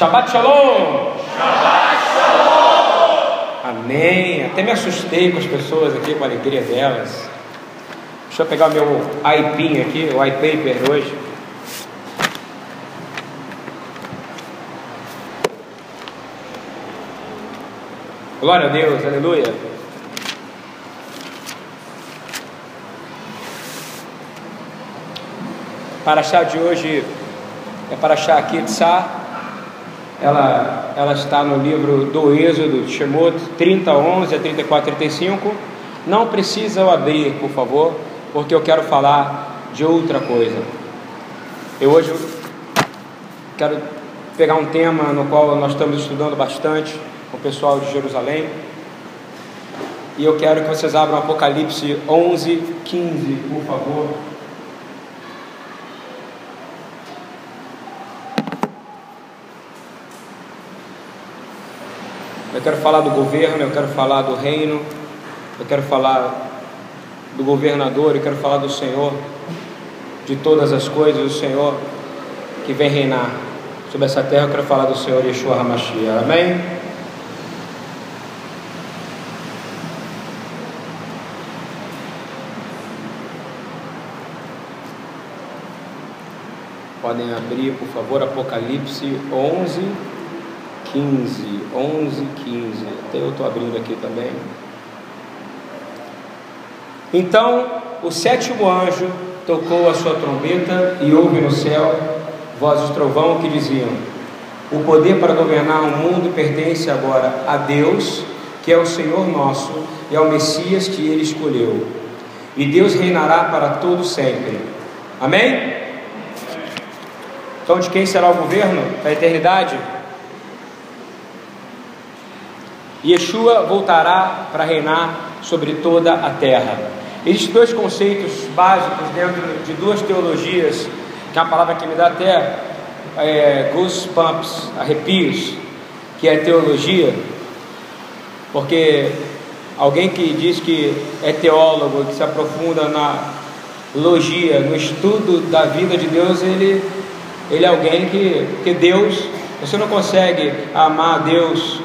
Shabbat Shalom! Shabbat Shalom! Amém. Até me assustei com as pessoas aqui, com a alegria delas. Deixa eu pegar o meu iPin aqui, o iPaper hoje. Glória a Deus, aleluia. Para achar de hoje é para achar aqui de Sá. Ela, ela está no livro do Êxodo, Shemot 30, 11 a 34, 35. Não precisa abrir, por favor, porque eu quero falar de outra coisa. Eu hoje quero pegar um tema no qual nós estamos estudando bastante com o pessoal de Jerusalém. E eu quero que vocês abram Apocalipse 11, 15, por favor. Eu quero falar do governo, eu quero falar do reino, eu quero falar do governador, eu quero falar do Senhor, de todas as coisas, do Senhor que vem reinar sobre essa terra. Eu quero falar do Senhor Yeshua HaMashiach. Amém? Podem abrir, por favor, Apocalipse 11, 15. 11, 15. Até eu estou abrindo aqui também. Então o sétimo anjo tocou a sua trombeta e houve no céu vozes trovão que diziam: O poder para governar o mundo pertence agora a Deus, que é o Senhor nosso, e ao Messias que ele escolheu. E Deus reinará para todo sempre. Amém? Então, de quem será o governo da eternidade? Yeshua voltará para reinar sobre toda a terra. Existem dois conceitos básicos dentro de duas teologias, que é uma palavra que me dá até é, goosebumps, arrepios, que é teologia, porque alguém que diz que é teólogo, que se aprofunda na logia, no estudo da vida de Deus, ele, ele é alguém que, que Deus, você não consegue amar Deus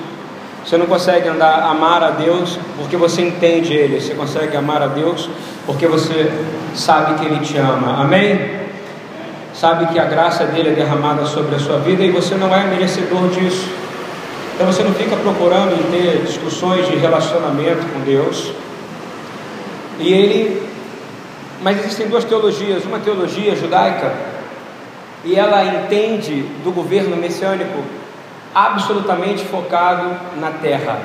você não consegue andar, amar a Deus porque você entende Ele. Você consegue amar a Deus porque você sabe que Ele te ama. Amém? Sabe que a graça dele é derramada sobre a sua vida e você não é merecedor disso. Então você não fica procurando ter discussões de relacionamento com Deus. E ele. Mas existem duas teologias. Uma teologia judaica e ela entende do governo messiânico absolutamente focado na terra.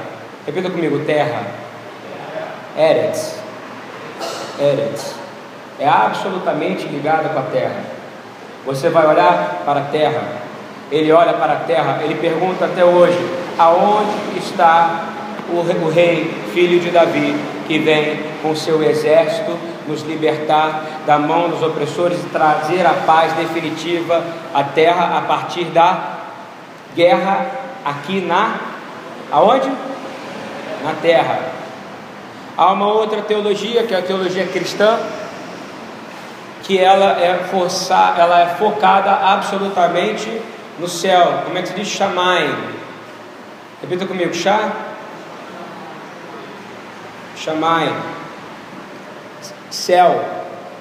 Repita comigo: terra. Eretz. Eretz. É absolutamente ligada com a terra. Você vai olhar para a terra. Ele olha para a terra. Ele pergunta até hoje: aonde está o rei, filho de Davi, que vem com seu exército nos libertar da mão dos opressores e trazer a paz definitiva à terra a partir da guerra aqui na aonde? Na terra. Há uma outra teologia, que é a teologia cristã, que ela é forçar, ela é focada absolutamente no céu. Como é que se diz chamai? Repita comigo, chá. Chamai. Céu.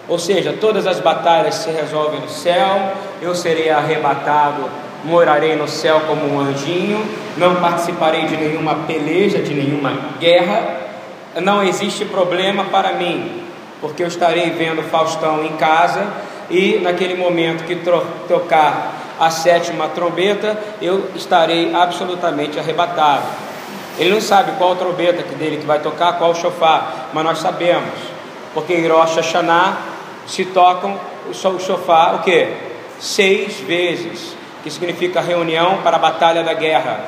Ou seja, todas as batalhas se resolvem no céu. Eu serei arrebatado morarei no céu como um anjinho, não participarei de nenhuma peleja, de nenhuma guerra, não existe problema para mim, porque eu estarei vendo Faustão em casa e naquele momento que tocar a sétima trombeta, eu estarei absolutamente arrebatado. Ele não sabe qual trombeta dele que vai tocar, qual chofar, mas nós sabemos, porque em Rosh Hashanah se tocam o chofar o que? Seis vezes que significa reunião para a batalha da guerra.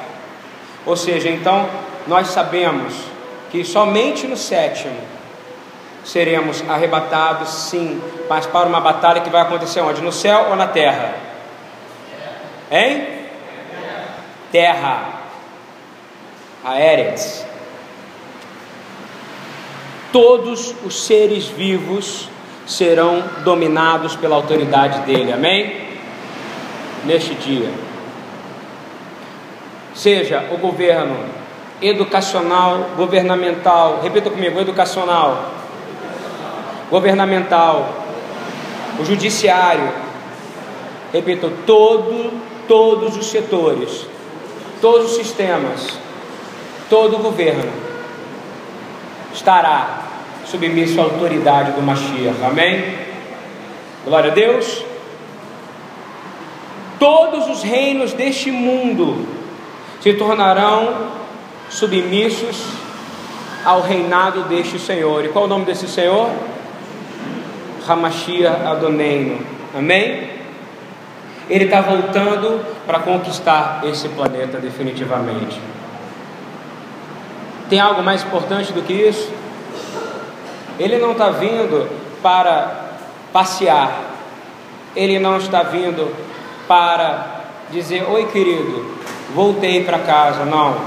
Ou seja, então nós sabemos que somente no sétimo seremos arrebatados, sim, mas para uma batalha que vai acontecer onde? No céu ou na terra? Hein? Terra. Aéreas. Todos os seres vivos serão dominados pela autoridade dele. Amém? Neste dia. seja o governo educacional, governamental, repita comigo, educacional, governamental, o judiciário, repito, todo, todos os setores, todos os sistemas, todo o governo estará submisso à autoridade do Mashiach, amém? Glória a Deus. Todos os reinos deste mundo se tornarão submissos ao reinado deste Senhor. E qual é o nome desse Senhor? Hamashia Adoneino. Amém? Ele está voltando para conquistar esse planeta definitivamente. Tem algo mais importante do que isso? Ele não está vindo para passear, ele não está vindo para dizer: Oi, querido, voltei para casa. Não,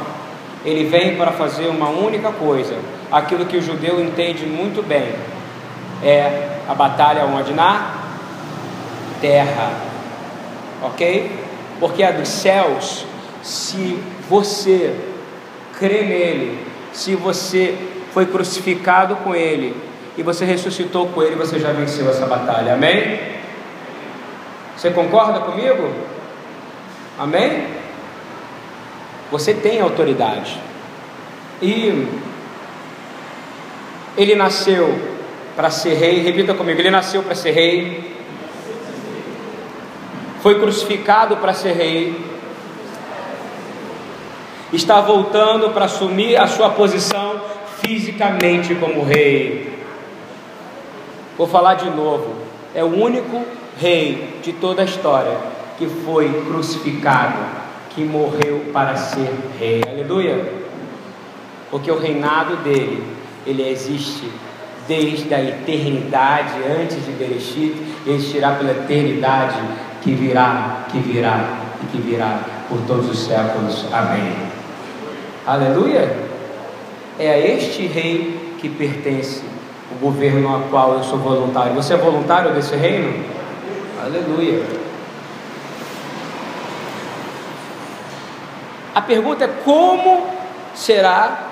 ele vem para fazer uma única coisa, aquilo que o judeu entende muito bem: é a batalha onde? Na terra, ok? Porque a dos céus, se você crê nele, se você foi crucificado com ele e você ressuscitou com ele, você já venceu essa batalha, amém? Você concorda comigo? Amém? Você tem autoridade. E ele nasceu para ser rei, repita comigo, ele nasceu para ser rei. Foi crucificado para ser rei. Está voltando para assumir a sua posição fisicamente como rei. Vou falar de novo. É o único rei de toda a história que foi crucificado, que morreu para ser rei. Aleluia. Porque o reinado dele, ele existe desde a eternidade, antes de Bereshit, existirá pela eternidade que virá, que virá e que virá por todos os séculos. Amém. Aleluia. É a este rei que pertence o governo ao qual eu sou voluntário. Você é voluntário desse reino? Aleluia. A pergunta é como será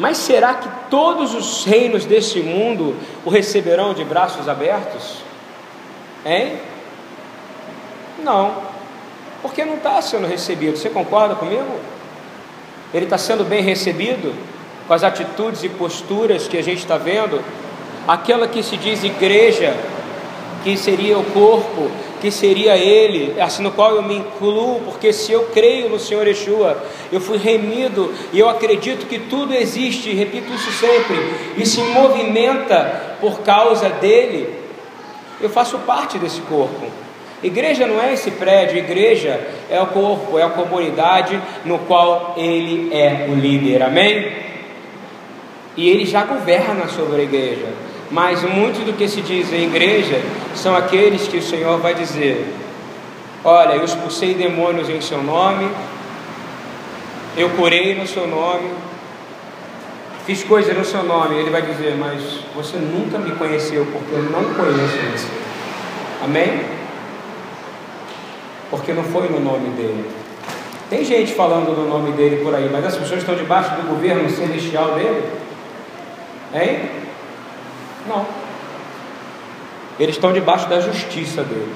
mas será que todos os reinos deste mundo o receberão de braços abertos? Hein? Não, porque não está sendo recebido. Você concorda comigo? Ele está sendo bem recebido com as atitudes e posturas que a gente está vendo. Aquela que se diz igreja, que seria o corpo, que seria Ele, assim no qual eu me incluo, porque se eu creio no Senhor Yeshua, eu fui remido e eu acredito que tudo existe, repito isso sempre, e se movimenta por causa dele, eu faço parte desse corpo. Igreja não é esse prédio, igreja é o corpo, é a comunidade no qual ele é o líder, amém? E ele já governa sobre a igreja. Mas muito do que se diz em igreja são aqueles que o Senhor vai dizer: Olha, eu expulsei demônios em seu nome, eu curei no seu nome, fiz coisas no seu nome. Ele vai dizer: Mas você nunca me conheceu, porque eu não conheço você. Amém? Porque não foi no nome dele. Tem gente falando no nome dele por aí, mas as pessoas estão debaixo do governo celestial dele? Hein? Não. Eles estão debaixo da justiça dele.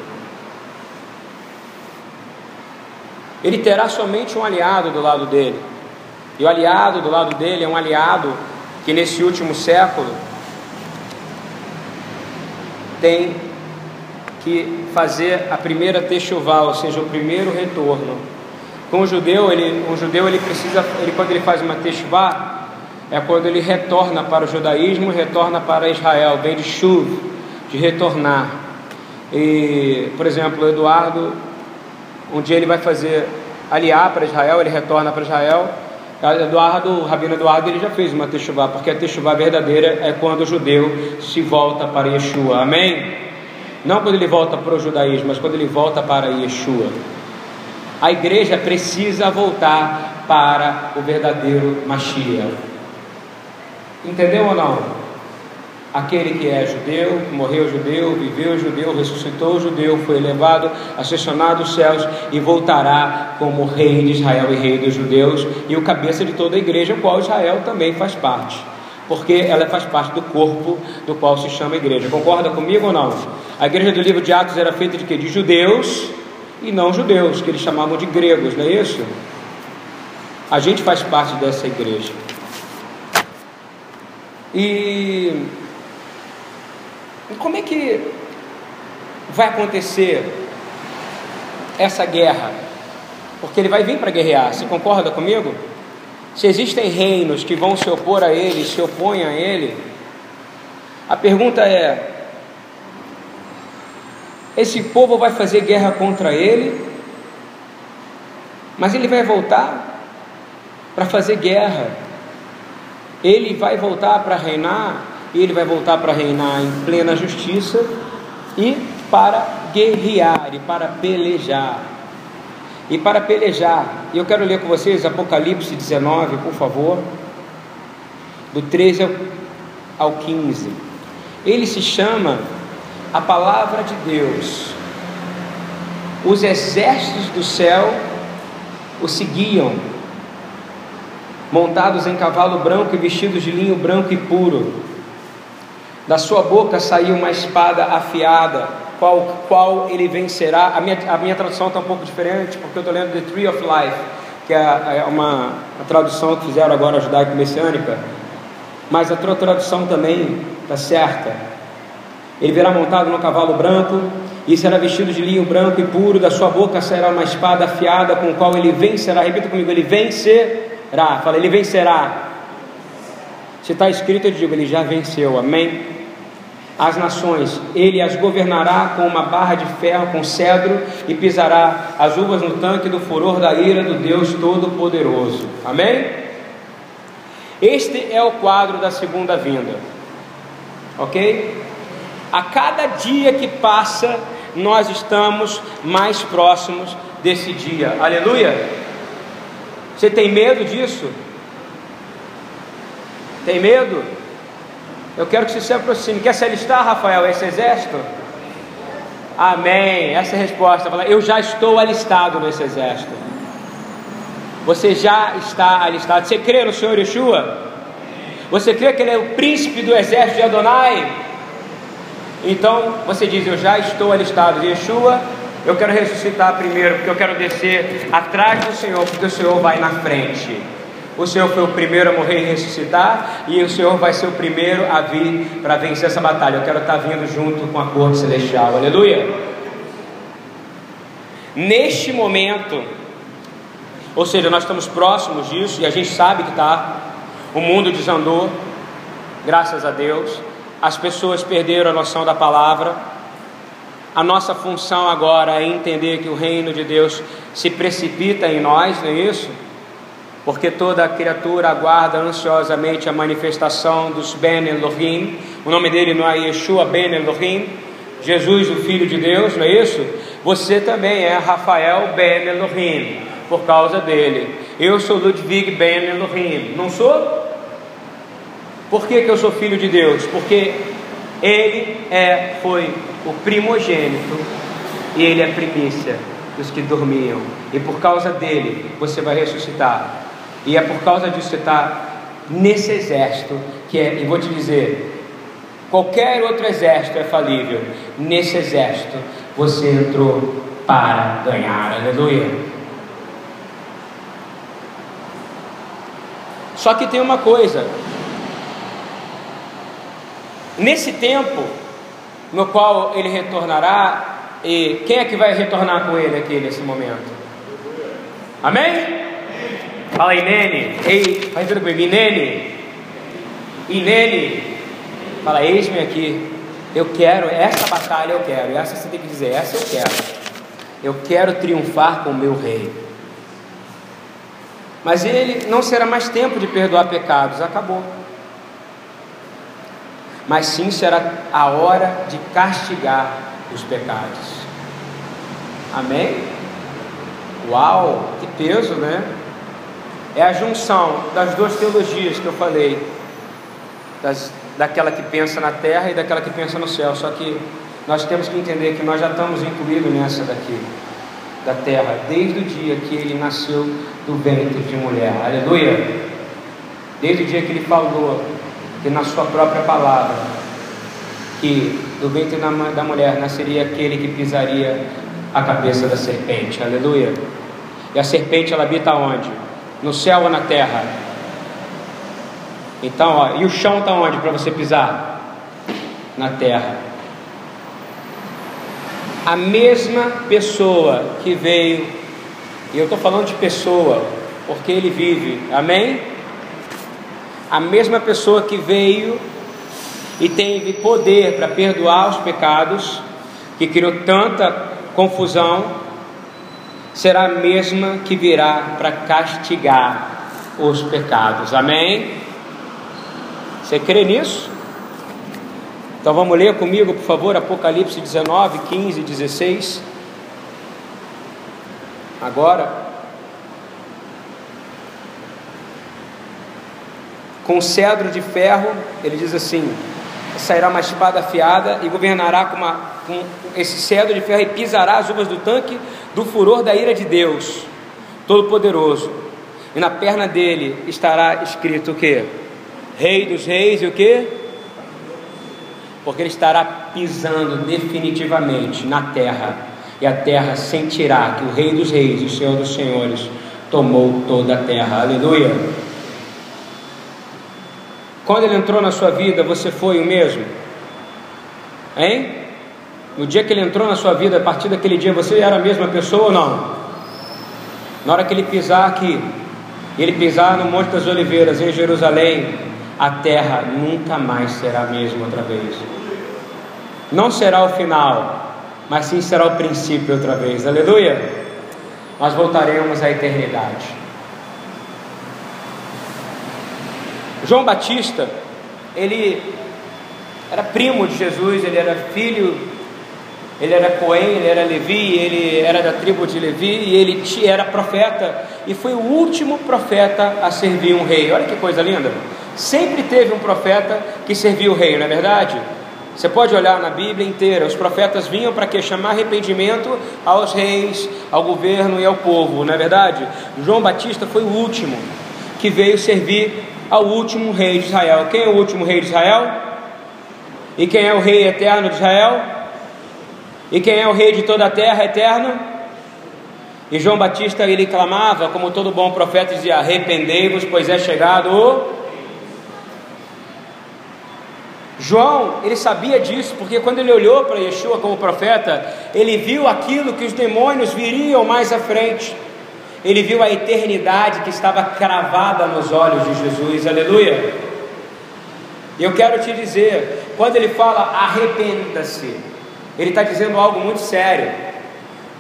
Ele terá somente um aliado do lado dele. E o aliado do lado dele é um aliado que nesse último século tem que fazer a primeira techuval, ou seja, o primeiro retorno. Com o judeu, ele, um judeu ele precisa, ele quando ele faz uma techuvá, é quando ele retorna para o judaísmo, retorna para Israel, vem de chuva, de retornar. E, por exemplo, Eduardo, um dia ele vai fazer aliar para Israel, ele retorna para Israel. Eduardo, o Rabino Eduardo, ele já fez uma techuvá, porque a techuvá verdadeira é quando o judeu se volta para Yeshua, amém? Não quando ele volta para o judaísmo, mas quando ele volta para Yeshua. A igreja precisa voltar para o verdadeiro Mashiach. Entendeu ou não? Aquele que é judeu, morreu judeu, viveu judeu, ressuscitou judeu, foi elevado, ascensionado aos céus e voltará como rei de Israel e rei dos judeus e o cabeça de toda a igreja, qual Israel também faz parte. Porque ela faz parte do corpo do qual se chama igreja. Concorda comigo ou não? A igreja do livro de Atos era feita de quê? De judeus e não judeus, que eles chamavam de gregos, não é isso? A gente faz parte dessa igreja. E como é que vai acontecer essa guerra? Porque ele vai vir para guerrear, você concorda comigo? Se existem reinos que vão se opor a ele, se opõem a ele, a pergunta é: esse povo vai fazer guerra contra ele, mas ele vai voltar para fazer guerra ele vai voltar para reinar, ele vai voltar para reinar em plena justiça e para guerrear e para pelejar. E para pelejar, eu quero ler com vocês Apocalipse 19, por favor, do 13 ao 15. Ele se chama a palavra de Deus. Os exércitos do céu o seguiam montados em cavalo branco e vestidos de linho branco e puro. Da sua boca saiu uma espada afiada, qual, qual ele vencerá. A minha, a minha tradução está um pouco diferente, porque eu estou lendo The Tree of Life, que é, é uma tradução que fizeram agora judaico-messiânica, mas a tua tradução também está certa. Ele virá montado no cavalo branco e será vestido de linho branco e puro, da sua boca sairá uma espada afiada com qual ele vencerá. Repita comigo, ele vencerá vencerá. Fala, ele vencerá. Se está escrito, eu digo, ele já venceu. Amém? As nações, ele as governará com uma barra de ferro, com cedro, e pisará as uvas no tanque do furor da ira do Deus Todo-Poderoso. Amém? Este é o quadro da segunda vinda. Ok? A cada dia que passa, nós estamos mais próximos desse dia. Aleluia! Você tem medo disso? Tem medo? Eu quero que você se aproxime. Quer se alistar, Rafael, esse exército? Amém. Essa é a resposta. Eu já estou alistado nesse exército. Você já está alistado. Você crê no Senhor Yeshua? Você crê que Ele é o príncipe do exército de Adonai? Então você diz: Eu já estou alistado. Yeshua eu quero ressuscitar primeiro, porque eu quero descer atrás do Senhor, porque o Senhor vai na frente. O Senhor foi o primeiro a morrer e ressuscitar, e o Senhor vai ser o primeiro a vir para vencer essa batalha. Eu quero estar vindo junto com a corte celestial. Aleluia. Neste momento, ou seja, nós estamos próximos disso e a gente sabe que está. O mundo desandou, graças a Deus. As pessoas perderam a noção da palavra a nossa função agora é entender que o reino de Deus se precipita em nós, não é isso? Porque toda criatura aguarda ansiosamente a manifestação dos Ben Elohim. O nome dele não é Yeshua Ben Elohim, Jesus, o Filho de Deus, não é isso? Você também é Rafael Ben Elohim, por causa dele. Eu sou Ludwig Ben Elohim, não sou? Por que, que eu sou filho de Deus? Porque ele é, foi o primogênito e ele é primícia dos que dormiam. E por causa dele você vai ressuscitar. E é por causa disso que você está nesse exército que é, e vou te dizer, qualquer outro exército é falível. Nesse exército você entrou para ganhar. Aleluia. Só que tem uma coisa. Nesse tempo, no qual ele retornará. E quem é que vai retornar com ele aqui nesse momento? Amém? Fala aí, Nene. Ei, faz tudo comigo. Inene. Inene. Fala, eis-me aqui. Eu quero, essa batalha eu quero. Essa você tem que dizer, essa eu quero. Eu quero triunfar com o meu rei. Mas ele não será mais tempo de perdoar pecados, acabou mas sim será a hora de castigar os pecados. Amém? Uau, que peso, né? É a junção das duas teologias que eu falei, das, daquela que pensa na terra e daquela que pensa no céu. Só que nós temos que entender que nós já estamos incluídos nessa daqui, da terra, desde o dia que ele nasceu do ventre de mulher. Aleluia! Desde o dia que ele falou que na sua própria palavra, que do ventre da mulher nasceria aquele que pisaria a cabeça da serpente. Aleluia! E a serpente ela habita onde? No céu ou na terra? Então, ó, e o chão está onde para você pisar? Na terra. A mesma pessoa que veio, e eu estou falando de pessoa, porque ele vive, amém? A mesma pessoa que veio e teve poder para perdoar os pecados, que criou tanta confusão, será a mesma que virá para castigar os pecados. Amém? Você crê nisso? Então vamos ler comigo, por favor, Apocalipse 19, 15 e 16. Agora. Com cedro de ferro, ele diz assim: sairá uma espada afiada e governará com, uma, com esse cedro de ferro e pisará as uvas do tanque do furor da ira de Deus, Todo-Poderoso. E na perna dele estará escrito o que? Rei dos reis e o que? Porque ele estará pisando definitivamente na terra, e a terra sentirá que o Rei dos reis e o Senhor dos senhores tomou toda a terra. Aleluia. Quando ele entrou na sua vida, você foi o mesmo? Hein? No dia que ele entrou na sua vida, a partir daquele dia, você era a mesma pessoa ou não? Na hora que ele pisar aqui, ele pisar no Monte das Oliveiras, em Jerusalém, a terra nunca mais será a mesma outra vez. Não será o final, mas sim será o princípio outra vez. Aleluia! Nós voltaremos à eternidade. João Batista, ele era primo de Jesus, ele era filho, ele era Cohen, ele era Levi, ele era da tribo de Levi e ele era profeta e foi o último profeta a servir um rei. Olha que coisa linda! Sempre teve um profeta que serviu o rei, não é verdade? Você pode olhar na Bíblia inteira, os profetas vinham para que chamar arrependimento aos reis, ao governo e ao povo, não é verdade? João Batista foi o último que veio servir ao último rei de Israel. Quem é o último rei de Israel? E quem é o rei eterno de Israel? E quem é o rei de toda a terra eterno? E João Batista ele clamava, como todo bom profeta dizia: Arrependei-vos, pois é chegado o João, ele sabia disso, porque quando ele olhou para Yeshua como profeta, ele viu aquilo que os demônios viriam mais à frente. Ele viu a eternidade que estava cravada nos olhos de Jesus, aleluia. E eu quero te dizer, quando ele fala arrependa-se, ele está dizendo algo muito sério.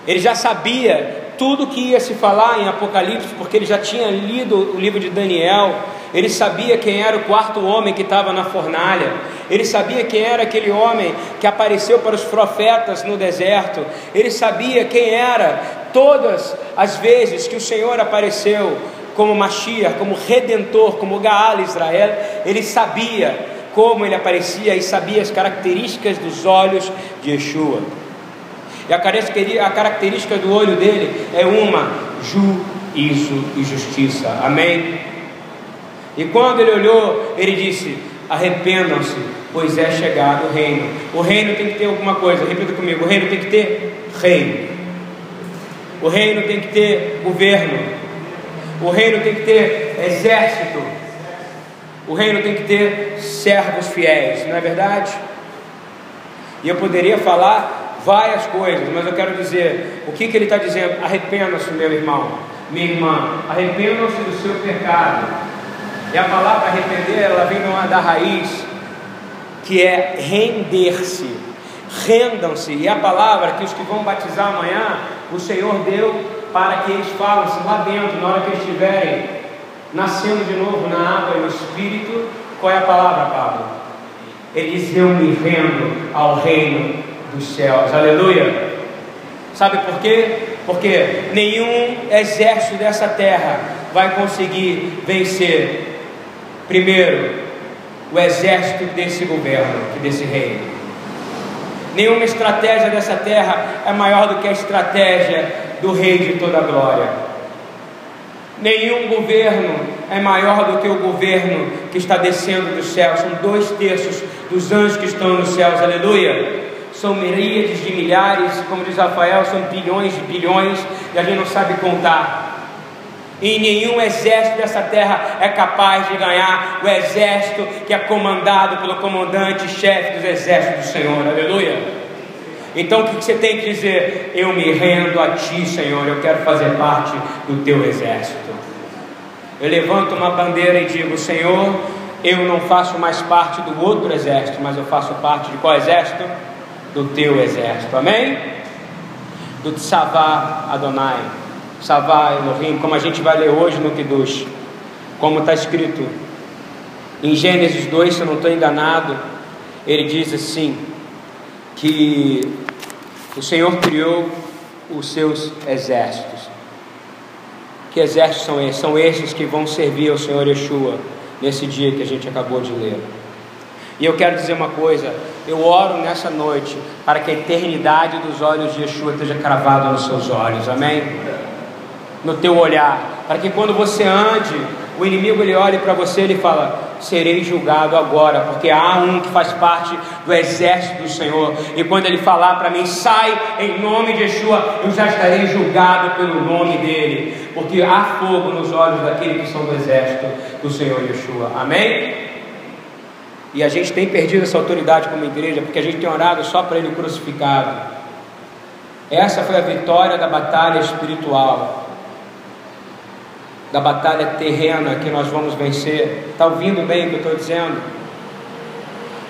Ele já sabia tudo que ia se falar em Apocalipse, porque ele já tinha lido o livro de Daniel, ele sabia quem era o quarto homem que estava na fornalha, ele sabia quem era aquele homem que apareceu para os profetas no deserto, ele sabia quem era todas as vezes que o Senhor apareceu como Mashiach, como Redentor, como Gaal Israel, ele sabia como ele aparecia e sabia as características dos olhos de Yeshua. E a característica do olho dele é uma: juízo e justiça. Amém? E quando ele olhou, ele disse: Arrependam-se, pois é chegado o reino. O reino tem que ter alguma coisa, repita comigo: o reino tem que ter reino. O reino tem que ter governo. O reino tem que ter exército. O reino tem que ter servos fiéis, não é verdade? E eu poderia falar várias coisas, mas eu quero dizer o que, que ele está dizendo. Arrependa-se, meu irmão, minha irmã, arrependam-se do seu pecado. E a palavra arrepender, ela vem da raiz que é render-se. Rendam-se. E a palavra que os que vão batizar amanhã, o Senhor deu para que eles falem lá dentro, na hora que eles estiverem nascendo de novo na água e no Espírito. Qual é a palavra, Pablo? Ele diz: Eu me rendo ao reino dos céus. Aleluia. Sabe por quê? Porque nenhum exército dessa terra vai conseguir vencer, primeiro, o exército desse governo, desse reino. Nenhuma estratégia dessa terra é maior do que a estratégia do Rei de toda a glória. Nenhum governo é maior do que o governo que está descendo dos céus. São dois terços dos anjos que estão nos céus, aleluia. São miríades de milhares, como diz Rafael, são bilhões de bilhões, e a gente não sabe contar. E nenhum exército dessa terra é capaz de ganhar o exército que é comandado pelo comandante-chefe dos exércitos do Senhor, aleluia. Então o que você tem que dizer? Eu me rendo a Ti, Senhor, eu quero fazer parte do Teu exército. Eu levanto uma bandeira e digo: Senhor, eu não faço mais parte do outro exército, mas eu faço parte de qual exército? Do Teu exército, amém? Do Tsavá Adonai, Tsavá Elohim, como a gente vai ler hoje no Kiddush, como está escrito em Gênesis 2, se eu não estou enganado, ele diz assim: que o Senhor criou os seus exércitos. Que exércitos são esses? São esses que vão servir ao Senhor Yeshua nesse dia que a gente acabou de ler. E eu quero dizer uma coisa: eu oro nessa noite para que a eternidade dos olhos de Yeshua esteja cravada nos seus olhos, amém? No teu olhar, para que quando você ande, o inimigo ele olhe para você e ele fala: serei julgado agora, porque há um que faz parte do exército do Senhor. E quando ele falar para mim, sai em nome de Yeshua, eu já estarei julgado pelo nome dele, porque há fogo nos olhos daqueles que são do exército do Senhor Yeshua. Amém? E a gente tem perdido essa autoridade como igreja, porque a gente tem orado só para ele crucificado. Essa foi a vitória da batalha espiritual da batalha terrena que nós vamos vencer. Está ouvindo bem o que eu estou dizendo?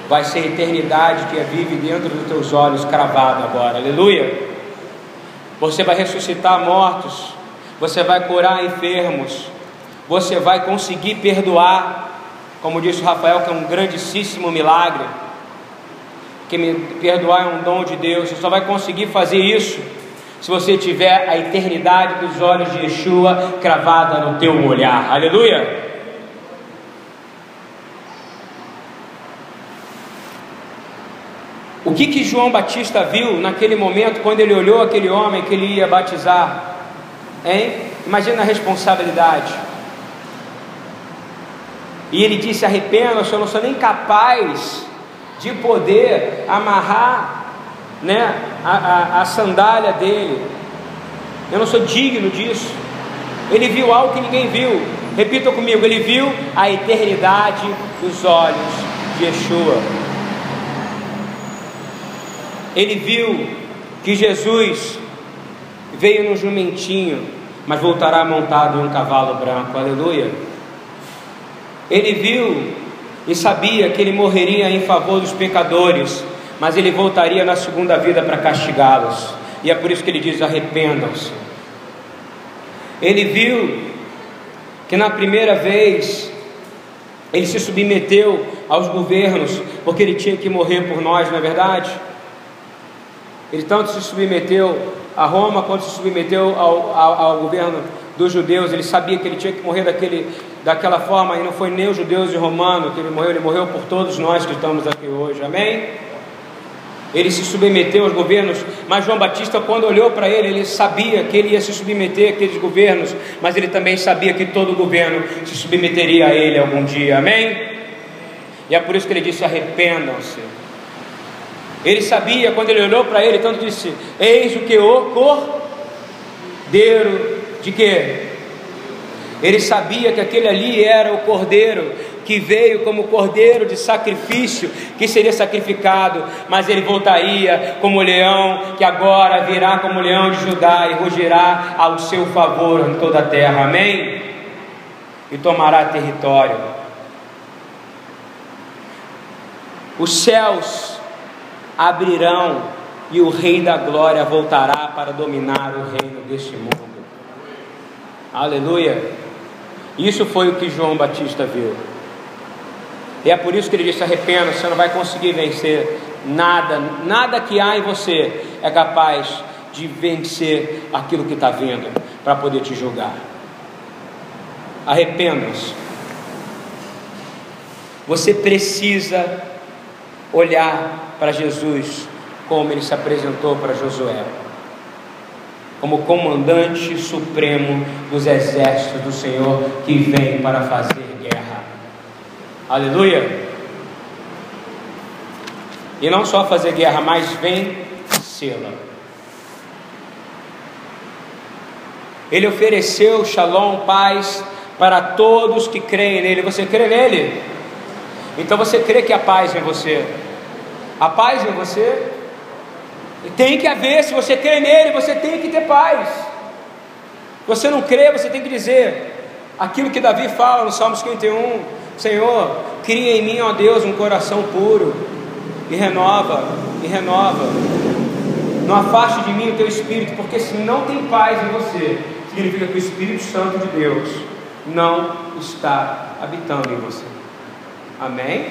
Vai ser a eternidade que vive dentro dos teus olhos cravado agora, aleluia. Você vai ressuscitar mortos, você vai curar enfermos, você vai conseguir perdoar, como disse o Rafael, que é um grandíssimo milagre. Que me perdoar é um dom de Deus, você só vai conseguir fazer isso se você tiver a eternidade dos olhos de Yeshua cravada no teu olhar. Aleluia! O que que João Batista viu naquele momento quando ele olhou aquele homem que ele ia batizar? Hein? Imagina a responsabilidade. E ele disse: Arrependa-se, eu não sou nem capaz de poder amarrar né, a, a, a sandália dele. Eu não sou digno disso. Ele viu algo que ninguém viu. Repita comigo: ele viu a eternidade dos olhos de Yeshua. Ele viu que Jesus veio num jumentinho, mas voltará montado em um cavalo branco. Aleluia. Ele viu e sabia que ele morreria em favor dos pecadores mas ele voltaria na segunda vida para castigá-los. E é por isso que ele diz: arrependam-se. Ele viu que na primeira vez ele se submeteu aos governos, porque ele tinha que morrer por nós, não é verdade? Ele tanto se submeteu a Roma quanto se submeteu ao, ao, ao governo dos judeus. Ele sabia que ele tinha que morrer daquele, daquela forma, e não foi nem os judeus e romanos que ele morreu, ele morreu por todos nós que estamos aqui hoje. Amém? Ele se submeteu aos governos, mas João Batista, quando olhou para ele, ele sabia que ele ia se submeter àqueles governos, mas ele também sabia que todo governo se submeteria a ele algum dia, amém? E é por isso que ele disse: arrependam-se. Ele sabia, quando ele olhou para ele, tanto disse: Eis o que o cordeiro de quê? Ele sabia que aquele ali era o cordeiro que veio como cordeiro de sacrifício, que seria sacrificado, mas ele voltaria como leão, que agora virá como leão de Judá e rugirá ao seu favor em toda a terra, amém? E tomará território. Os céus abrirão e o Rei da Glória voltará para dominar o reino deste mundo. Aleluia! Isso foi o que João Batista viu. E é por isso que ele disse: arrependa, você não vai conseguir vencer nada, nada que há em você é capaz de vencer aquilo que está vindo para poder te julgar. Arrependa-se. Você precisa olhar para Jesus como ele se apresentou para Josué, como comandante supremo dos exércitos do Senhor que vem para fazer guerra. Aleluia! E não só fazer guerra, mas vencê-la. Ele ofereceu shalom, paz para todos que creem nele. Você crê nele? Então você crê que a paz em você. A paz em você. Tem que haver, se você crê nele, você tem que ter paz. Você não crê, você tem que dizer aquilo que Davi fala no Salmo 51, Senhor, cria em mim, ó Deus, um coração puro e renova, e renova. Não afaste de mim o teu espírito, porque se não tem paz em você, significa que o Espírito Santo de Deus não está habitando em você. Amém?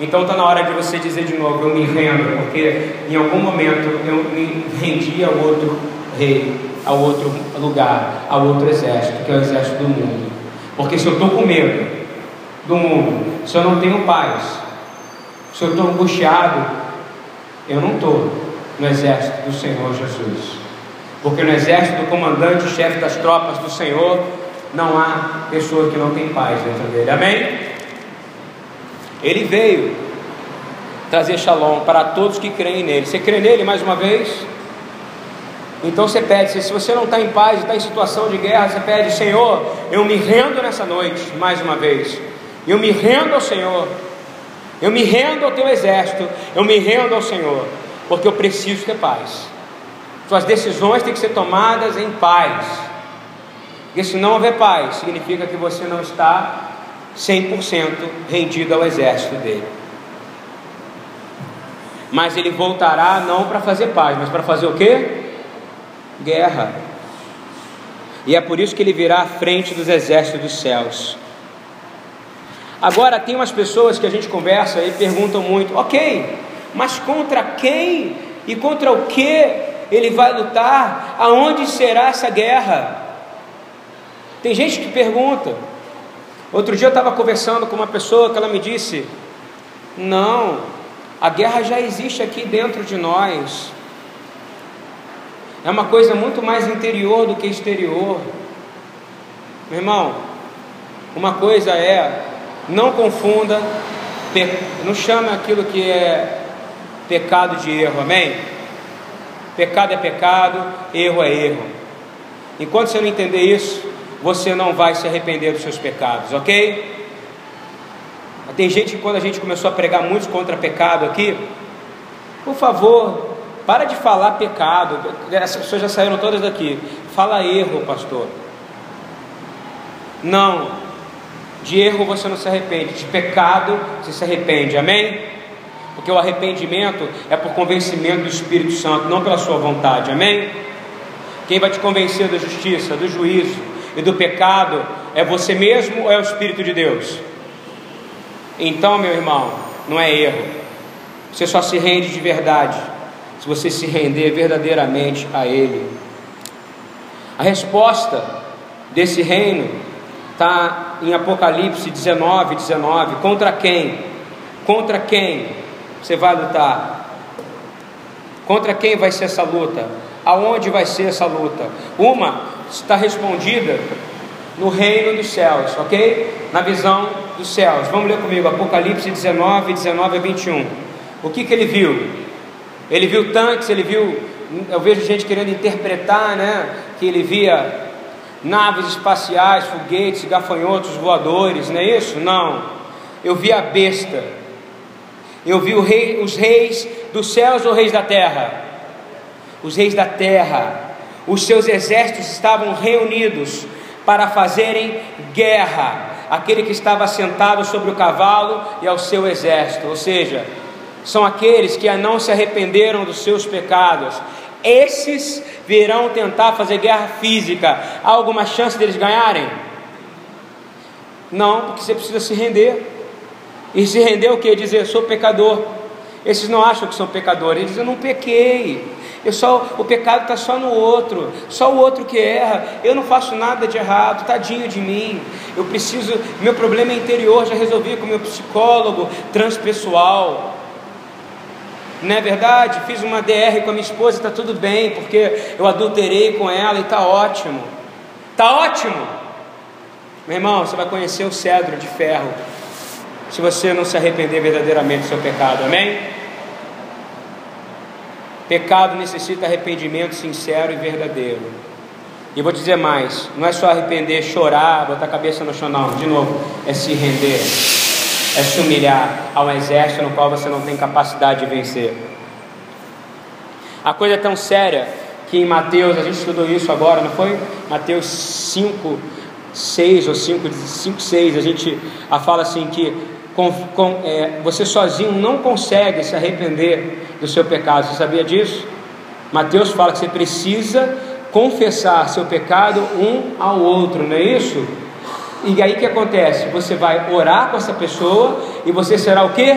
Então está na hora de você dizer de novo: Eu me rendo, porque em algum momento eu me rendi ao outro rei, ao outro lugar, ao outro exército, que é o exército do mundo. Porque se eu estou com medo do mundo, se eu não tenho paz, se eu estou angustiado, eu não estou no exército do Senhor Jesus. Porque no exército do comandante, chefe das tropas do Senhor, não há pessoa que não tem paz dentro dele. Amém? Ele veio trazer shalom para todos que creem nele. Você crê nele mais uma vez? Então você pede, se você não está em paz, está em situação de guerra, você pede, Senhor, eu me rendo nessa noite, mais uma vez. Eu me rendo ao Senhor. Eu me rendo ao teu exército. Eu me rendo ao Senhor. Porque eu preciso ter paz. Suas decisões têm que ser tomadas em paz. Porque se não houver paz, significa que você não está 100% rendido ao exército dele. Mas ele voltará não para fazer paz, mas para fazer o que? Guerra. E é por isso que ele virá à frente dos exércitos dos céus. Agora tem umas pessoas que a gente conversa e perguntam muito, ok, mas contra quem e contra o que ele vai lutar? Aonde será essa guerra? Tem gente que pergunta. Outro dia eu estava conversando com uma pessoa que ela me disse: Não, a guerra já existe aqui dentro de nós. É uma coisa muito mais interior do que exterior. Meu irmão, uma coisa é, não confunda, não chame aquilo que é pecado de erro, amém? Pecado é pecado, erro é erro. Enquanto você não entender isso, você não vai se arrepender dos seus pecados, ok? Tem gente que quando a gente começou a pregar muito contra pecado aqui, por favor, para de falar pecado. As pessoas já saíram todas daqui. Fala erro, pastor. Não. De erro você não se arrepende, de pecado você se arrepende. Amém? Porque o arrependimento é por convencimento do Espírito Santo, não pela sua vontade. Amém? Quem vai te convencer da justiça, do juízo, e do pecado é você mesmo ou é o Espírito de Deus? Então, meu irmão, não é erro. Você só se rende de verdade se você se render verdadeiramente a Ele. A resposta desse reino está em Apocalipse 19, 19. Contra quem? Contra quem você vai lutar? Contra quem vai ser essa luta? Aonde vai ser essa luta? Uma está respondida no reino dos céus, ok? Na visão dos céus. Vamos ler comigo, Apocalipse 19, 19 a 21. O que, que ele viu? Ele viu tanques, ele viu. Eu vejo gente querendo interpretar, né? Que ele via naves espaciais, foguetes, gafanhotos voadores, não é isso? Não. Eu vi a besta. Eu vi rei, os reis dos céus ou reis da terra? Os reis da terra os seus exércitos estavam reunidos para fazerem guerra àquele que estava sentado sobre o cavalo e ao seu exército, ou seja, são aqueles que não se arrependeram dos seus pecados. Esses virão tentar fazer guerra física. Há alguma chance deles ganharem? Não, porque você precisa se render. E se render o que? Dizer, sou pecador. Esses não acham que são pecadores, eles dizem, eu não pequei. Eu só, o pecado está só no outro, só o outro que erra. Eu não faço nada de errado, tadinho de mim. Eu preciso, meu problema é interior, já resolvi com meu psicólogo transpessoal. Não é verdade? Fiz uma DR com a minha esposa, está tudo bem, porque eu adulterei com ela e está ótimo. Está ótimo. Meu irmão, você vai conhecer o cedro de ferro se você não se arrepender verdadeiramente do seu pecado, amém? Pecado necessita arrependimento sincero e verdadeiro. E vou dizer mais: não é só arrepender, chorar, botar a cabeça no chão, não. De novo, é se render, é se humilhar a um exército no qual você não tem capacidade de vencer. A coisa é tão séria que em Mateus, a gente estudou isso agora, não foi? Mateus 5, 6 ou 5, 5 6, a gente a fala assim que com, com, é, você sozinho não consegue se arrepender do seu pecado. Você sabia disso? Mateus fala que você precisa confessar seu pecado um ao outro, não é isso? E aí o que acontece? Você vai orar com essa pessoa e você será o que?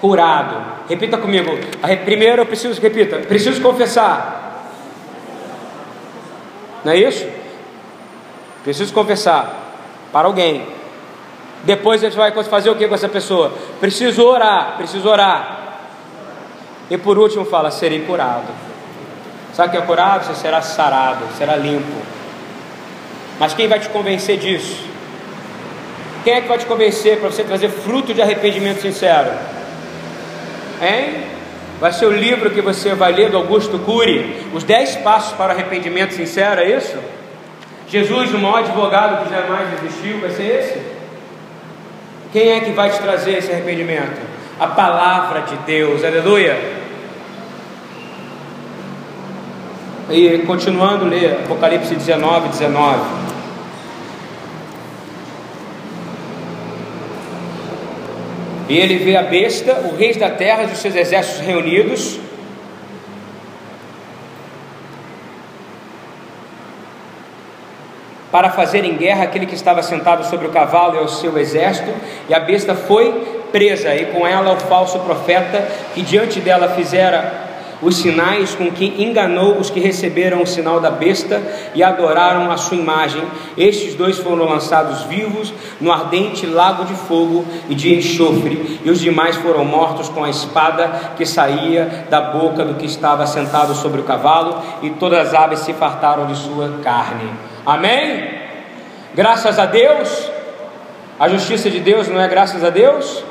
Curado. Repita comigo. Primeiro eu preciso, repita, preciso confessar. Não é isso? Preciso confessar para alguém. Depois gente vai fazer o que com essa pessoa? Preciso orar, preciso orar. E por último fala: serei curado. Sabe o que é curado? Você será sarado, será limpo. Mas quem vai te convencer disso? Quem é que vai te convencer para você trazer fruto de arrependimento sincero? Hein? Vai ser o livro que você vai ler do Augusto Cury, Os 10 Passos para o Arrependimento Sincero, é isso? Jesus, o maior advogado que jamais existiu, vai ser esse? Quem é que vai te trazer esse arrependimento? A palavra de Deus, aleluia. E continuando ler Apocalipse 19, 19. E ele vê a besta, o rei da terra e os seus exércitos reunidos, para fazerem guerra aquele que estava sentado sobre o cavalo e ao seu exército, e a besta foi presa, e com ela o falso profeta, que diante dela fizera os sinais com que enganou os que receberam o sinal da besta e adoraram a sua imagem. Estes dois foram lançados vivos no ardente lago de fogo e de enxofre, e os demais foram mortos com a espada que saía da boca do que estava sentado sobre o cavalo, e todas as aves se fartaram de sua carne. Amém? Graças a Deus. A justiça de Deus não é graças a Deus.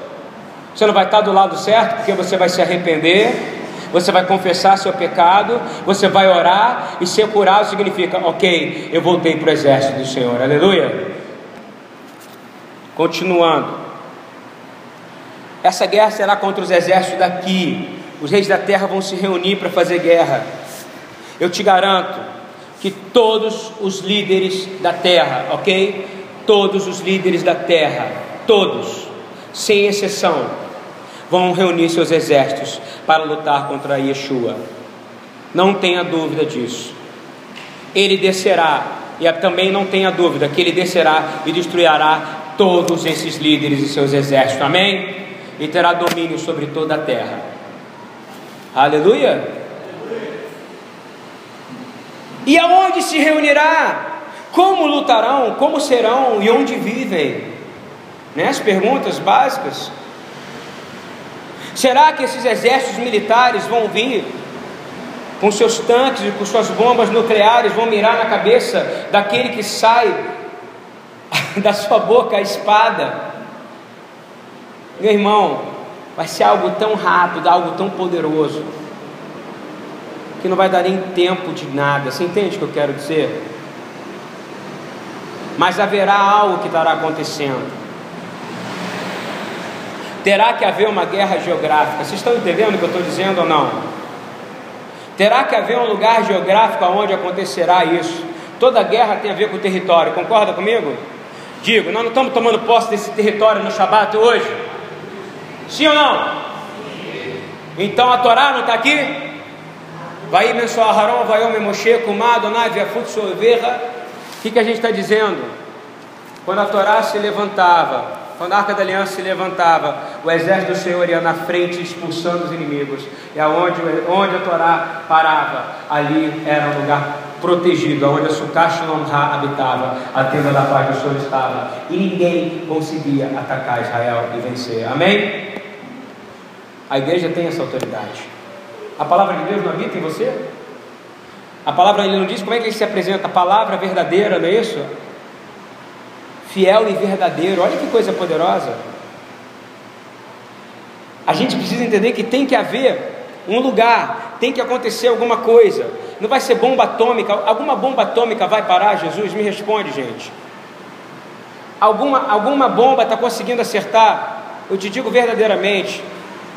Você não vai estar do lado certo porque você vai se arrepender, você vai confessar seu pecado, você vai orar e ser curado significa, ok, eu voltei para o exército do Senhor, aleluia. Continuando, essa guerra será contra os exércitos daqui, os reis da terra vão se reunir para fazer guerra. Eu te garanto, que todos os líderes da terra, ok? Todos os líderes da terra, todos, sem exceção, vão reunir seus exércitos para lutar contra Yeshua. Não tenha dúvida disso. Ele descerá, e também não tenha dúvida que ele descerá e destruirá todos esses líderes e seus exércitos. Amém? E terá domínio sobre toda a terra. Aleluia. E aonde se reunirá? Como lutarão? Como serão? E onde vivem? Né? As perguntas básicas. Será que esses exércitos militares vão vir com seus tanques e com suas bombas nucleares, vão mirar na cabeça daquele que sai da sua boca a espada? Meu irmão, vai ser algo tão rápido, algo tão poderoso que não vai dar nem tempo de nada. Você entende o que eu quero dizer? Mas haverá algo que estará acontecendo. Terá que haver uma guerra geográfica. Vocês estão entendendo o que eu estou dizendo ou não? Terá que haver um lugar geográfico onde acontecerá isso. Toda guerra tem a ver com o território, concorda comigo? Digo, nós não estamos tomando posse desse território no Shabat hoje? Sim ou não? Então a Torá não está aqui? Vai mensuar Harão, vai homem Moshe, Kumado, Nave, Afut, Soverra. O que a gente está dizendo? Quando a Torá se levantava quando a arca da aliança se levantava, o exército do Senhor ia na frente expulsando os inimigos. E aonde onde a Torá parava, ali era um lugar protegido, onde a Sukkah Shalom habitava, a tenda da paz do Senhor estava. E ninguém conseguia atacar Israel e vencer. Amém? A igreja tem essa autoridade. A palavra de Deus não habita em você? A palavra ele não diz como é que ele se apresenta, a palavra verdadeira, não é isso? Fiel e verdadeiro, olha que coisa poderosa. A gente precisa entender que tem que haver um lugar, tem que acontecer alguma coisa. Não vai ser bomba atômica. Alguma bomba atômica vai parar, Jesus? Me responde, gente. Alguma, alguma bomba está conseguindo acertar? Eu te digo verdadeiramente,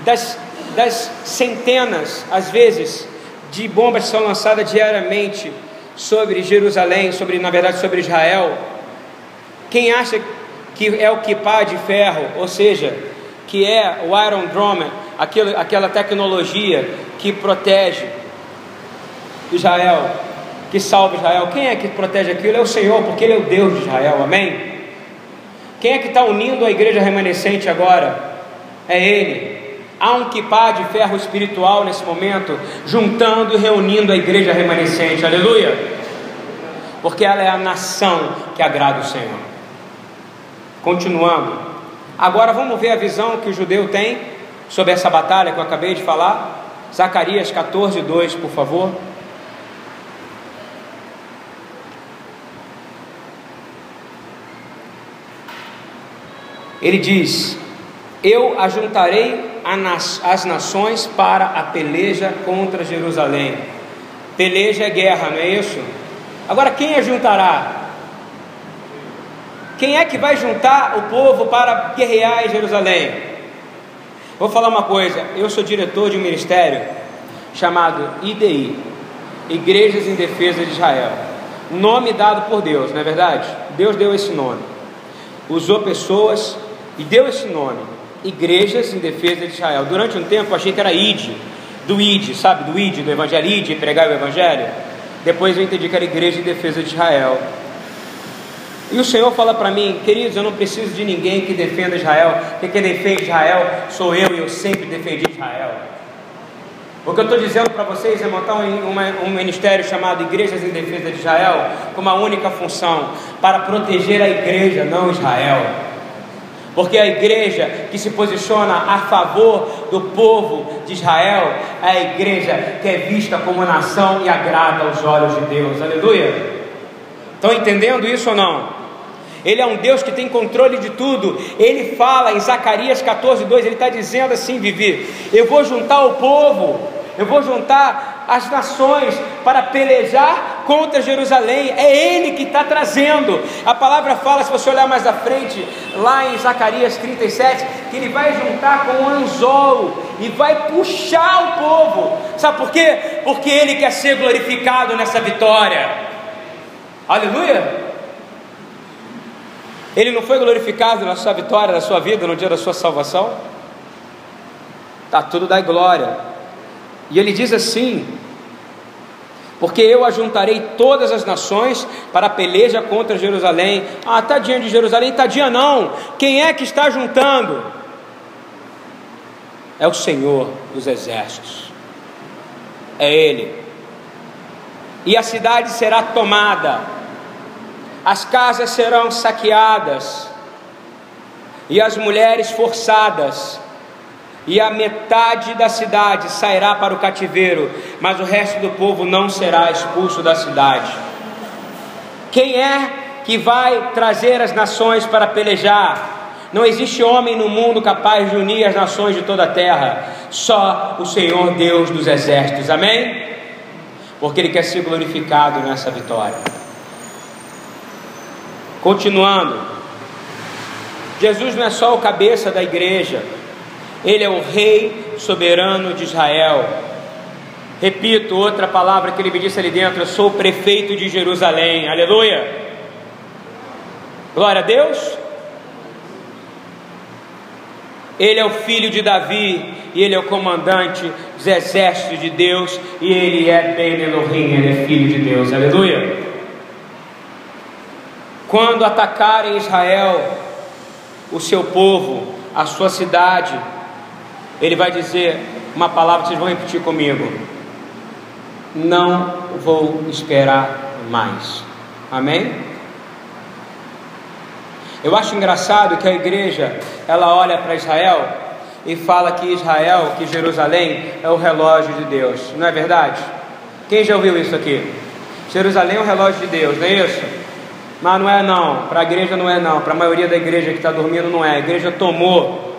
das, das centenas, às vezes, de bombas que são lançadas diariamente sobre Jerusalém, sobre, na verdade, sobre Israel, quem acha que é o kipá de ferro, ou seja, que é o Iron Dome, aquilo, aquela tecnologia que protege Israel, que salva Israel. Quem é que protege aquilo? É o Senhor, porque Ele é o Deus de Israel, amém? Quem é que está unindo a igreja remanescente agora? É Ele. Há um kipá de ferro espiritual nesse momento, juntando e reunindo a igreja remanescente, aleluia. Porque ela é a nação que agrada o Senhor. Continuando, agora vamos ver a visão que o judeu tem sobre essa batalha que eu acabei de falar. Zacarias 14, 2, por favor. Ele diz: Eu ajuntarei as nações para a peleja contra Jerusalém. Peleja é guerra, não é isso? Agora, quem ajuntará? Quem é que vai juntar o povo para guerrear em Jerusalém? Vou falar uma coisa: eu sou diretor de um ministério chamado IDI Igrejas em Defesa de Israel. Nome dado por Deus, não é verdade? Deus deu esse nome. Usou pessoas e deu esse nome, Igrejas em Defesa de Israel. Durante um tempo eu achei que era ID, do ID, sabe, do ID, do Evangelho, ID, pregar o Evangelho. Depois eu entendi que era Igreja em Defesa de Israel. E o Senhor fala para mim, queridos, eu não preciso de ninguém que defenda Israel, porque quem defende Israel sou eu e eu sempre defendi Israel. O que eu estou dizendo para vocês é montar um, uma, um, ministério chamado Igrejas em Defesa de Israel, com uma única função: para proteger a igreja, não Israel. Porque a igreja que se posiciona a favor do povo de Israel é a igreja que é vista como nação e agrada aos olhos de Deus. Aleluia. Estão entendendo isso ou não? Ele é um Deus que tem controle de tudo. Ele fala em Zacarias 14, 2, ele está dizendo assim, Vivi: Eu vou juntar o povo, eu vou juntar as nações para pelejar contra Jerusalém. É Ele que está trazendo. A palavra fala, se você olhar mais à frente, lá em Zacarias 37, que Ele vai juntar com um anzol e vai puxar o povo. Sabe por quê? Porque Ele quer ser glorificado nessa vitória. Aleluia! Ele não foi glorificado na sua vitória, na sua vida, no dia da sua salvação? Está tudo da glória. E ele diz assim: porque eu ajuntarei todas as nações para a peleja contra Jerusalém. Ah, tadinha de Jerusalém, tadinha não. Quem é que está juntando? É o Senhor dos exércitos. É Ele. E a cidade será tomada, as casas serão saqueadas, e as mulheres forçadas, e a metade da cidade sairá para o cativeiro, mas o resto do povo não será expulso da cidade. Quem é que vai trazer as nações para pelejar? Não existe homem no mundo capaz de unir as nações de toda a terra, só o Senhor Deus dos exércitos, amém? Porque Ele quer ser glorificado nessa vitória. Continuando, Jesus não é só o cabeça da igreja, ele é o Rei soberano de Israel. Repito, outra palavra que ele me disse ali dentro: eu sou o prefeito de Jerusalém. Aleluia. Glória a Deus. Ele é o filho de Davi e ele é o comandante dos exércitos de Deus e ele é Ben Elohim, ele é filho de Deus. Aleluia. Quando atacarem Israel, o seu povo, a sua cidade, ele vai dizer uma palavra vocês vão repetir comigo: Não vou esperar mais. Amém? Eu acho engraçado que a igreja ela olha para Israel e fala que Israel, que Jerusalém é o relógio de Deus. Não é verdade? Quem já ouviu isso aqui? Jerusalém é o relógio de Deus, não é isso? Mas não é não, para a igreja não é não, para a maioria da igreja que está dormindo não é. A igreja tomou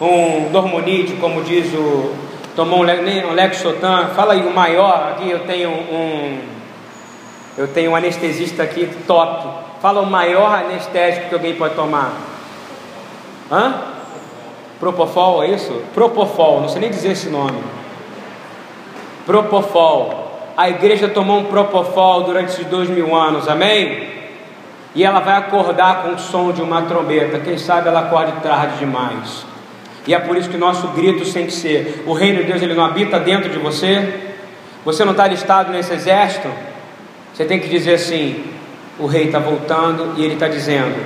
um dormonite, como diz o. Tomou um Lexotan, fala aí o maior, aqui eu tenho um. Eu tenho um anestesista aqui top. Fala o maior anestésico que alguém pode tomar. Hã? Propofol, é isso? Propofol, não sei nem dizer esse nome. Propofol. A igreja tomou um propofol durante esses dois mil anos, amém? E ela vai acordar com o som de uma trombeta. Quem sabe ela acorde tarde demais. E é por isso que nosso grito tem que ser: o reino de Deus ele não habita dentro de você. Você não está listado nesse exército. Você tem que dizer assim: o rei está voltando e ele está dizendo: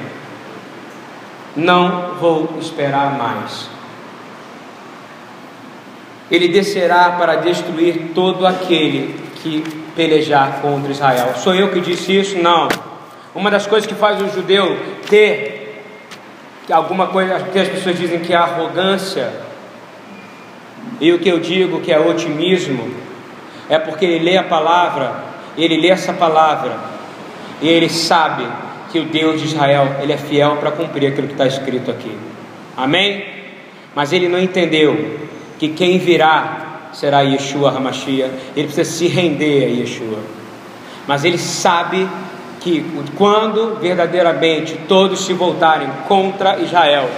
não vou esperar mais. Ele descerá para destruir todo aquele que pelejar contra Israel. Sou eu que disse isso? Não. Uma das coisas que faz o judeu ter alguma coisa que as pessoas dizem que é arrogância, e o que eu digo que é otimismo, é porque ele lê a palavra, ele lê essa palavra, e ele sabe que o Deus de Israel, ele é fiel para cumprir aquilo que está escrito aqui. Amém? Mas ele não entendeu que quem virá será Yeshua Hamashia. Ele precisa se render a Yeshua. Mas ele sabe que quando verdadeiramente todos se voltarem contra Israel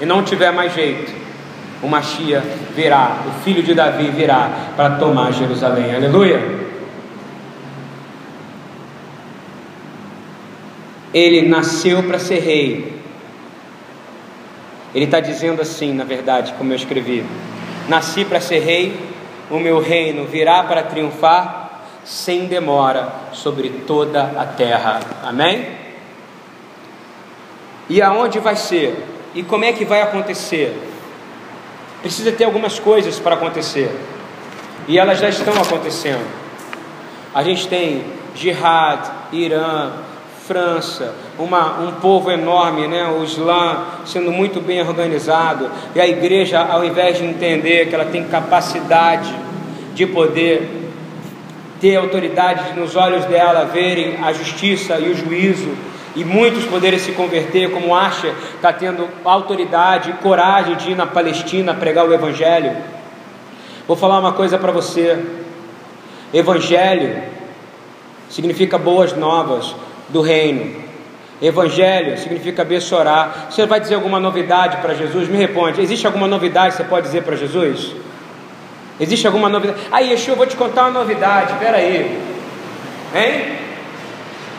e não tiver mais jeito, o Machia virá, o filho de Davi virá para tomar Jerusalém. Aleluia. ele nasceu para ser rei. Ele está dizendo assim, na verdade, como eu escrevi: Nasci para ser rei, o meu reino virá para triunfar sem demora sobre toda a terra. Amém? E aonde vai ser? E como é que vai acontecer? Precisa ter algumas coisas para acontecer. E elas já estão acontecendo. A gente tem jihad, Irã, França, uma, um povo enorme, né, o Islã sendo muito bem organizado, e a igreja, ao invés de entender que ela tem capacidade de poder ter autoridade nos olhos dela verem a justiça e o juízo, e muitos poderem se converter, como acha, está tendo autoridade e coragem de ir na Palestina pregar o Evangelho. Vou falar uma coisa para você: Evangelho significa boas novas do reino. Evangelho significa abençoar. Você vai dizer alguma novidade para Jesus? Me responde. Existe alguma novidade que você pode dizer para Jesus? Existe alguma novidade? Aí, Yeshua, eu vou te contar uma novidade. Espera aí. Hein?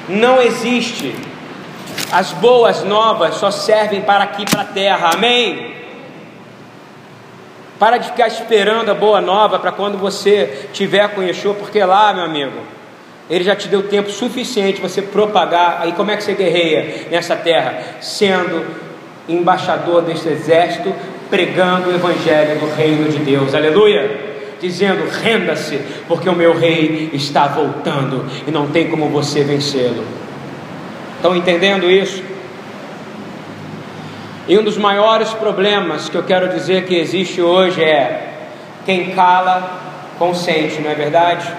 Não existe. As boas novas só servem para aqui, para a terra. Amém? Para de ficar esperando a boa nova para quando você tiver com Yeshua, porque lá, meu amigo, ele já te deu tempo suficiente você propagar. Aí como é que você guerreia nessa terra? Sendo embaixador deste exército, pregando o evangelho do reino de Deus. Aleluia! Dizendo: renda-se, porque o meu rei está voltando e não tem como você vencê-lo. Estão entendendo isso? E um dos maiores problemas que eu quero dizer que existe hoje é: quem cala, consente, não é verdade?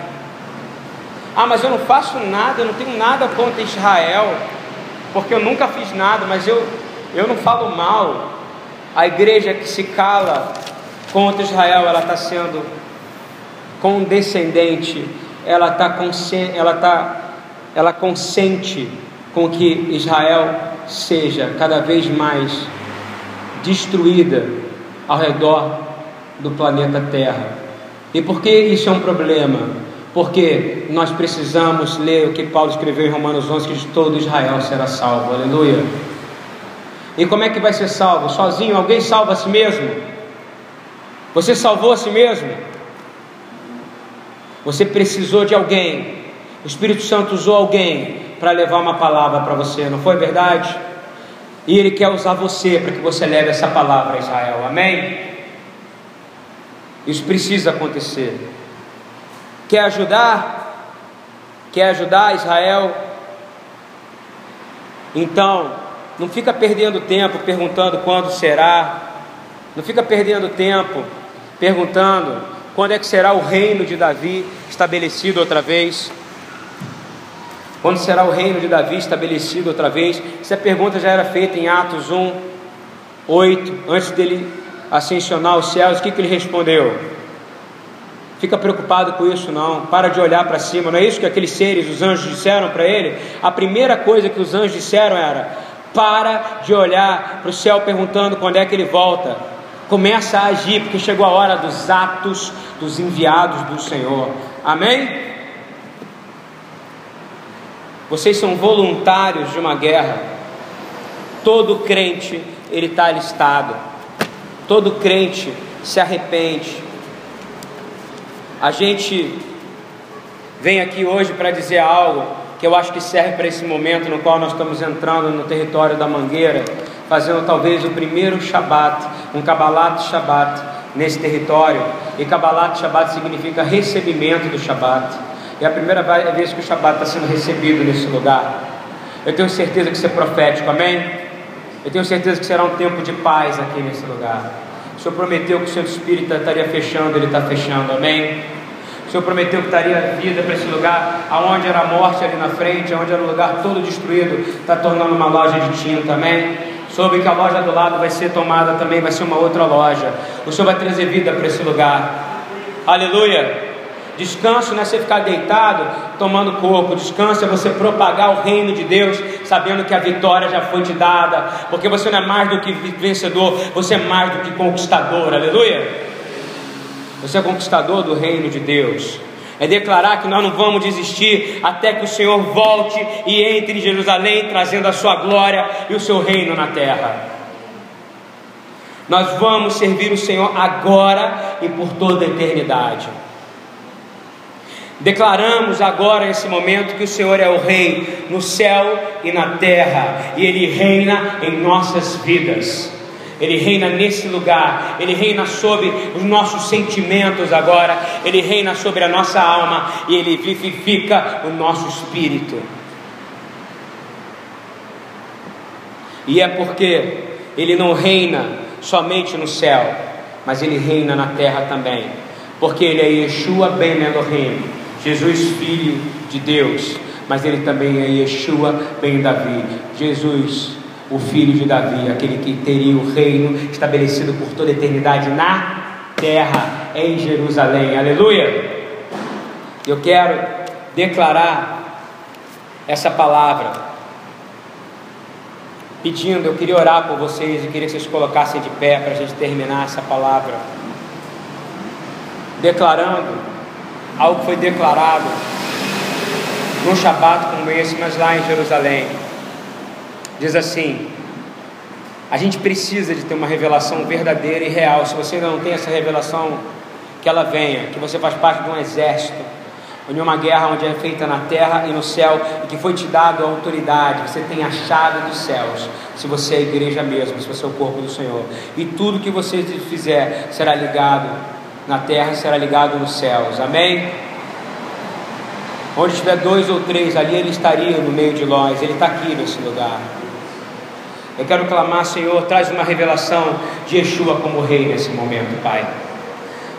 Ah, mas eu não faço nada, eu não tenho nada contra Israel, porque eu nunca fiz nada, mas eu, eu não falo mal. A igreja que se cala contra Israel, ela está sendo condescendente, ela está ela tá, ela consente com que Israel seja cada vez mais destruída ao redor do planeta Terra. E por que isso é um problema? porque nós precisamos ler o que Paulo escreveu em Romanos 11, que todo Israel será salvo, aleluia. E como é que vai ser salvo? Sozinho? Alguém salva a si mesmo? Você salvou a si mesmo? Você precisou de alguém, o Espírito Santo usou alguém para levar uma palavra para você, não foi verdade? E Ele quer usar você para que você leve essa palavra a Israel. Amém? Isso precisa acontecer. Quer ajudar? Quer ajudar Israel? Então, não fica perdendo tempo perguntando quando será. Não fica perdendo tempo perguntando quando é que será o reino de Davi estabelecido outra vez. Quando será o reino de Davi estabelecido outra vez? Essa pergunta já era feita em Atos 1, 8, antes dele ascensionar os céus. O que, que ele respondeu? Fica preocupado com isso, não. Para de olhar para cima. Não é isso que aqueles seres, os anjos, disseram para ele? A primeira coisa que os anjos disseram era: para de olhar para o céu perguntando quando é que ele volta. Começa a agir, porque chegou a hora dos atos dos enviados do Senhor. Amém? Vocês são voluntários de uma guerra. Todo crente ele está alistado. Todo crente se arrepende. A gente vem aqui hoje para dizer algo que eu acho que serve para esse momento no qual nós estamos entrando no território da Mangueira, fazendo talvez o primeiro Shabat, um Kabbalat Shabat nesse território. E Kabbalat Shabat significa recebimento do Shabat. É a primeira vez que o Shabat está sendo recebido nesse lugar. Eu tenho certeza que isso é profético, amém? Eu tenho certeza que será um tempo de paz aqui nesse lugar. O Senhor prometeu que o seu Espírito estaria fechando, Ele está fechando, amém? Senhor prometeu que estaria vida para esse lugar, aonde era a morte ali na frente, aonde era o lugar todo destruído, está tornando uma loja de tinta, amém? Soube que a loja do lado vai ser tomada também, vai ser uma outra loja. O Senhor vai trazer vida para esse lugar. Aleluia. Descanso não é você ficar deitado tomando corpo, descanso é você propagar o reino de Deus, sabendo que a vitória já foi te dada, porque você não é mais do que vencedor, você é mais do que conquistador, aleluia. Você é conquistador do reino de Deus. É declarar que nós não vamos desistir até que o Senhor volte e entre em Jerusalém, trazendo a sua glória e o seu reino na terra. Nós vamos servir o Senhor agora e por toda a eternidade. Declaramos agora nesse momento que o Senhor é o Rei no céu e na terra, e Ele reina em nossas vidas. Ele reina nesse lugar, Ele reina sobre os nossos sentimentos agora, Ele reina sobre a nossa alma e Ele vivifica o nosso espírito. E é porque Ele não reina somente no céu, mas Ele reina na terra também, porque Ele é Yeshua Ben Elohim, Jesus, filho de Deus, mas ele também é Yeshua ben Davi. Jesus, o filho de Davi, aquele que teria o reino estabelecido por toda a eternidade na terra, em Jerusalém. Aleluia! Eu quero declarar essa palavra, pedindo, eu queria orar por vocês e queria que vocês colocassem de pé para a gente terminar essa palavra, declarando algo foi declarado num Shabat como esse, mas lá em Jerusalém. Diz assim: a gente precisa de ter uma revelação verdadeira e real. Se você ainda não tem essa revelação, que ela venha, que você faz parte de um exército, de uma guerra onde é feita na terra e no céu, e que foi te dado a autoridade, você tem a chave dos céus, se você é a igreja mesmo, se você é o corpo do Senhor. E tudo que você fizer será ligado na terra será ligado nos céus. Amém? Onde estiver dois ou três, ali ele estaria no meio de nós. Ele está aqui nesse lugar. Eu quero clamar, Senhor, traz uma revelação de Yeshua como rei nesse momento, Pai.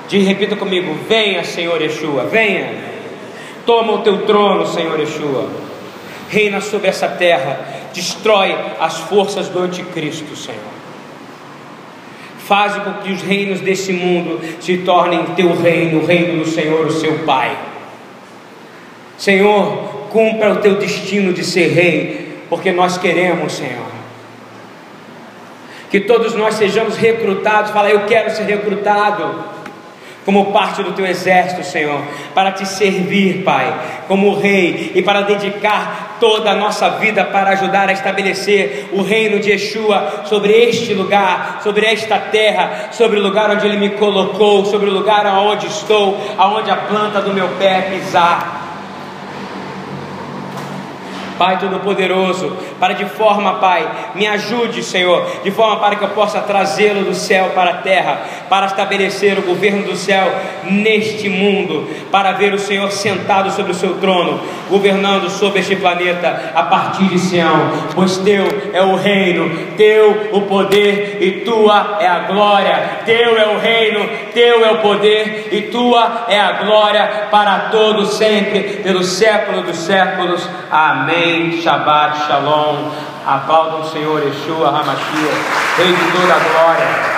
Diz, repita comigo: venha, Senhor Yeshua, venha. Toma o teu trono, Senhor Yeshua. Reina sobre essa terra. Destrói as forças do anticristo, Senhor. Faze com que os reinos desse mundo se tornem teu reino, o reino do Senhor, o seu Pai. Senhor, cumpra o teu destino de ser rei, porque nós queremos, Senhor. Que todos nós sejamos recrutados, fala, eu quero ser recrutado como parte do teu exército, Senhor, para te servir, Pai, como rei e para dedicar toda a nossa vida para ajudar a estabelecer o reino de Yeshua sobre este lugar, sobre esta terra, sobre o lugar onde Ele me colocou, sobre o lugar aonde estou, aonde a planta do meu pé pisar. Pai Todo-Poderoso, para de forma, Pai, me ajude, Senhor, de forma para que eu possa trazê-lo do céu para a terra, para estabelecer o governo do céu neste mundo, para ver o Senhor sentado sobre o seu trono, governando sobre este planeta a partir de Sião, pois teu é o reino, teu o poder e tua é a glória, teu é o reino, teu é o poder e tua é a glória para todos sempre, pelo século dos séculos. Amém. Shabbat Shalom. Aplaudam o Senhor Yeshua Hamashia, Rei de toda a glória.